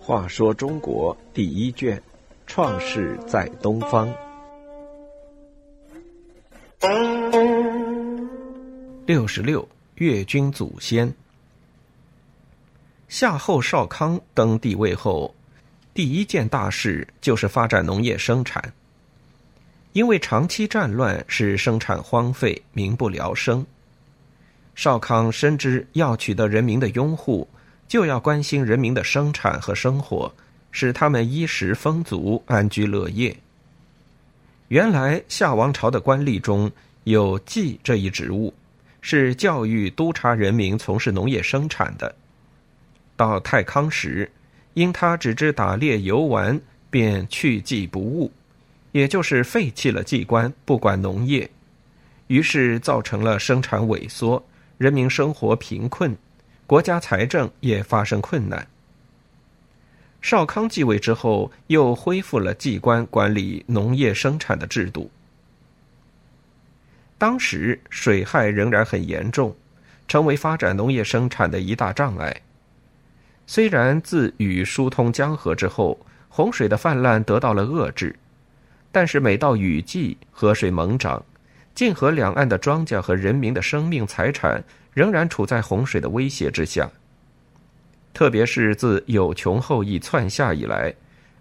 话说中国第一卷，创世在东方。六十六，越军祖先。夏后少康登帝位后，第一件大事就是发展农业生产。因为长期战乱使生产荒废，民不聊生。少康深知要取得人民的拥护，就要关心人民的生产和生活，使他们衣食丰足、安居乐业。原来夏王朝的官吏中有祭这一职务，是教育督察人民从事农业生产的。到太康时，因他只知打猎游玩，便去祭不务。也就是废弃了祭官，不管农业，于是造成了生产萎缩，人民生活贫困，国家财政也发生困难。少康继位之后，又恢复了祭官管理农业生产的制度。当时水害仍然很严重，成为发展农业生产的一大障碍。虽然自禹疏通江河之后，洪水的泛滥得到了遏制。但是每到雨季，河水猛涨，泾河两岸的庄稼和人民的生命财产仍然处在洪水的威胁之下。特别是自有穷后裔篡夏以来，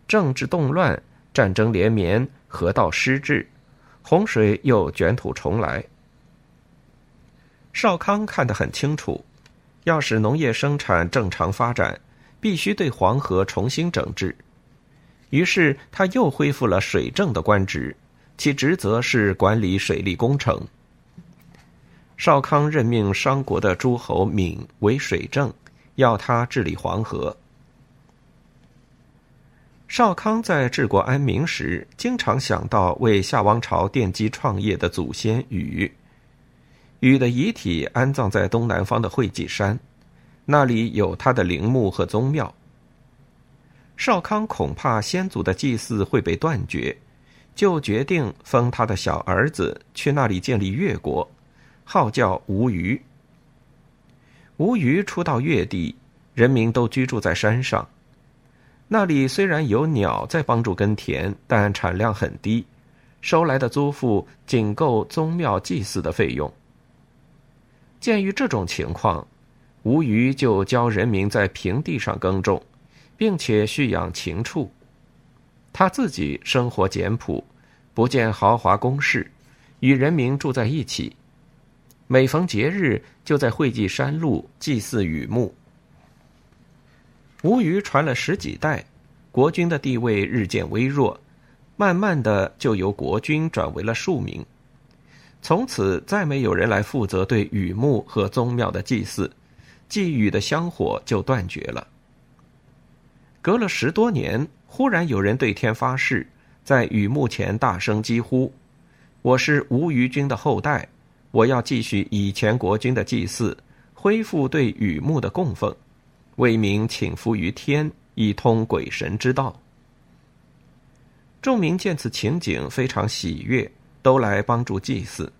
政治动乱、战争连绵、河道失治，洪水又卷土重来。少康看得很清楚，要使农业生产正常发展，必须对黄河重新整治。于是他又恢复了水政的官职，其职责是管理水利工程。少康任命商国的诸侯闵为水政，要他治理黄河。少康在治国安民时，经常想到为夏王朝奠基创业的祖先禹。禹的遗体安葬在东南方的会稽山，那里有他的陵墓和宗庙。少康恐怕先祖的祭祀会被断绝，就决定封他的小儿子去那里建立越国，号叫吴虞。吴虞初到越地，人民都居住在山上，那里虽然有鸟在帮助耕田，但产量很低，收来的租赋仅够宗庙祭祀的费用。鉴于这种情况，吴虞就教人民在平地上耕种。并且蓄养禽畜，他自己生活简朴，不见豪华宫室，与人民住在一起。每逢节日，就在会稽山路祭祀雨木。吴虞传了十几代，国君的地位日渐微弱，慢慢的就由国君转为了庶民。从此再没有人来负责对雨木和宗庙的祭祀，祭雨的香火就断绝了。隔了十多年，忽然有人对天发誓，在雨幕前大声疾呼：“我是吴虞君的后代，我要继续以前国君的祭祀，恢复对雨幕的供奉，为民请福于天，以通鬼神之道。”众民见此情景，非常喜悦，都来帮助祭祀，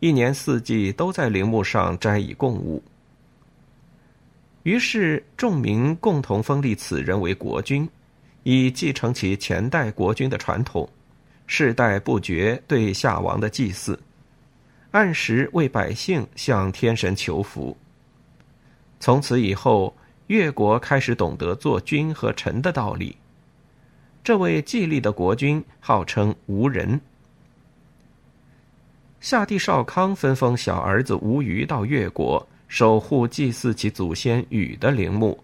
一年四季都在陵墓上摘以供物。于是，众民共同封立此人为国君，以继承其前代国君的传统，世代不绝对夏王的祭祀，按时为百姓向天神求福。从此以后，越国开始懂得做君和臣的道理。这位继立的国君号称吴人。夏帝少康分封小儿子吴虞到越国。守护祭祀其祖先禹的陵墓，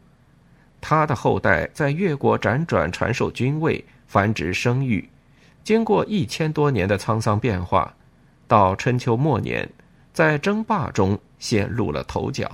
他的后代在越国辗转传授军位，繁殖生育，经过一千多年的沧桑变化，到春秋末年，在争霸中显露了头角。